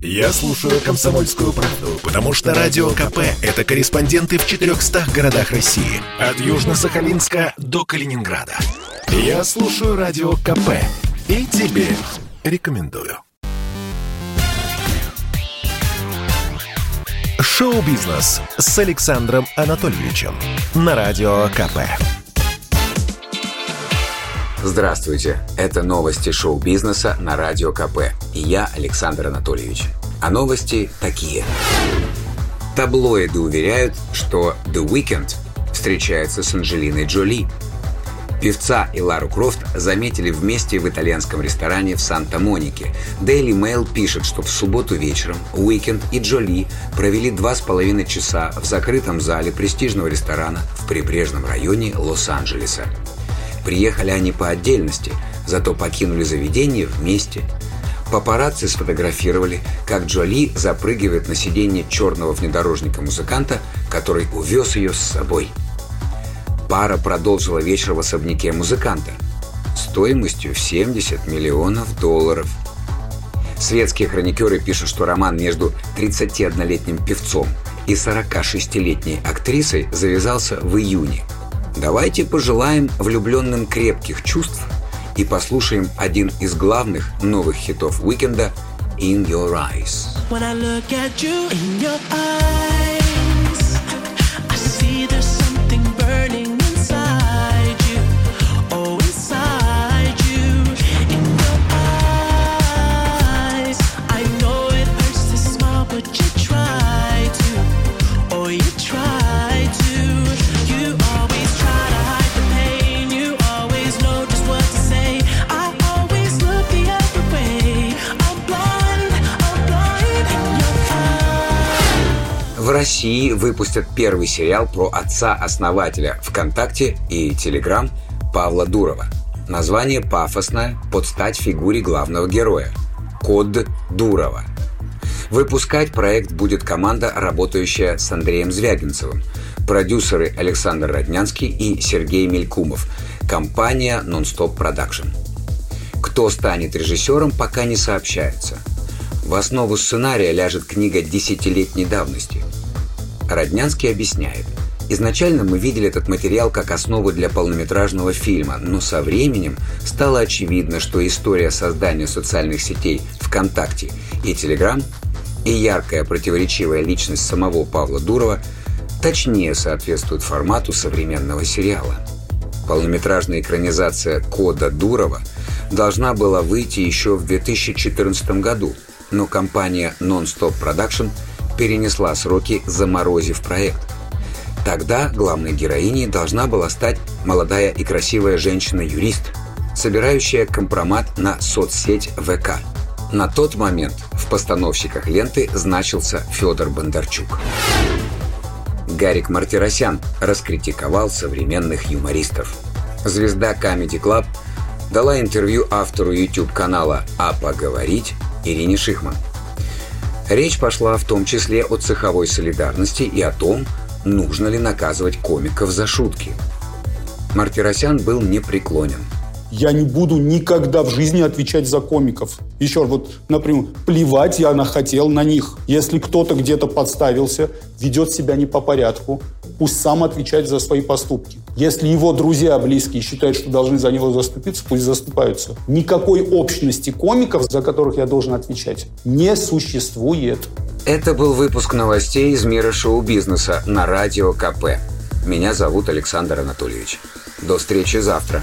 Я слушаю «Комсомольскую правду», потому что «Радио КП» — это корреспонденты в 400 городах России. От Южно-Сахалинска до Калининграда. Я слушаю «Радио КП» и тебе рекомендую. Шоу-бизнес с Александром Анатольевичем на Радио КП. Здравствуйте, это новости шоу-бизнеса на Радио КП. И я Александр Анатольевич. А новости такие. Таблоиды уверяют, что The Weeknd встречается с Анджелиной Джоли. Певца и Лару Крофт заметили вместе в итальянском ресторане в Санта-Монике. Daily Mail пишет, что в субботу вечером Weeknd и Джоли провели два с половиной часа в закрытом зале престижного ресторана в прибрежном районе Лос-Анджелеса. Приехали они по отдельности, зато покинули заведение вместе. Папарацци сфотографировали, как Джоли запрыгивает на сиденье черного внедорожника музыканта, который увез ее с собой. Пара продолжила вечер в особняке музыканта стоимостью в 70 миллионов долларов. Светские хроникеры пишут, что роман между 31-летним певцом и 46-летней актрисой завязался в июне – Давайте пожелаем влюбленным крепких чувств и послушаем один из главных новых хитов Уикенда «In Your Eyes». When I look at you in your eyes, I see there's something В России выпустят первый сериал про отца-основателя ВКонтакте и Телеграм Павла Дурова. Название пафосное, под стать фигуре главного героя – Код Дурова. Выпускать проект будет команда, работающая с Андреем Звягинцевым, продюсеры Александр Роднянский и Сергей Мелькумов, компания Non-Stop Production. Кто станет режиссером, пока не сообщается. В основу сценария ляжет книга десятилетней давности – Роднянский объясняет. Изначально мы видели этот материал как основу для полнометражного фильма, но со временем стало очевидно, что история создания социальных сетей ВКонтакте и Телеграм и яркая противоречивая личность самого Павла Дурова точнее соответствуют формату современного сериала. Полнометражная экранизация «Кода Дурова» должна была выйти еще в 2014 году, но компания Non-Stop Production – перенесла сроки, заморозив проект. Тогда главной героиней должна была стать молодая и красивая женщина-юрист, собирающая компромат на соцсеть ВК. На тот момент в постановщиках ленты значился Федор Бондарчук. Гарик Мартиросян раскритиковал современных юмористов. Звезда Comedy Club дала интервью автору YouTube-канала «А поговорить» Ирине Шихман – Речь пошла в том числе о цеховой солидарности и о том, нужно ли наказывать комиков за шутки. Мартиросян был непреклонен. Я не буду никогда в жизни отвечать за комиков. Еще вот, например, плевать я хотел на них. Если кто-то где-то подставился, ведет себя не по порядку, пусть сам отвечает за свои поступки. Если его друзья близкие считают, что должны за него заступиться, пусть заступаются. Никакой общности комиков, за которых я должен отвечать, не существует. Это был выпуск новостей из мира шоу-бизнеса на Радио КП. Меня зовут Александр Анатольевич. До встречи завтра.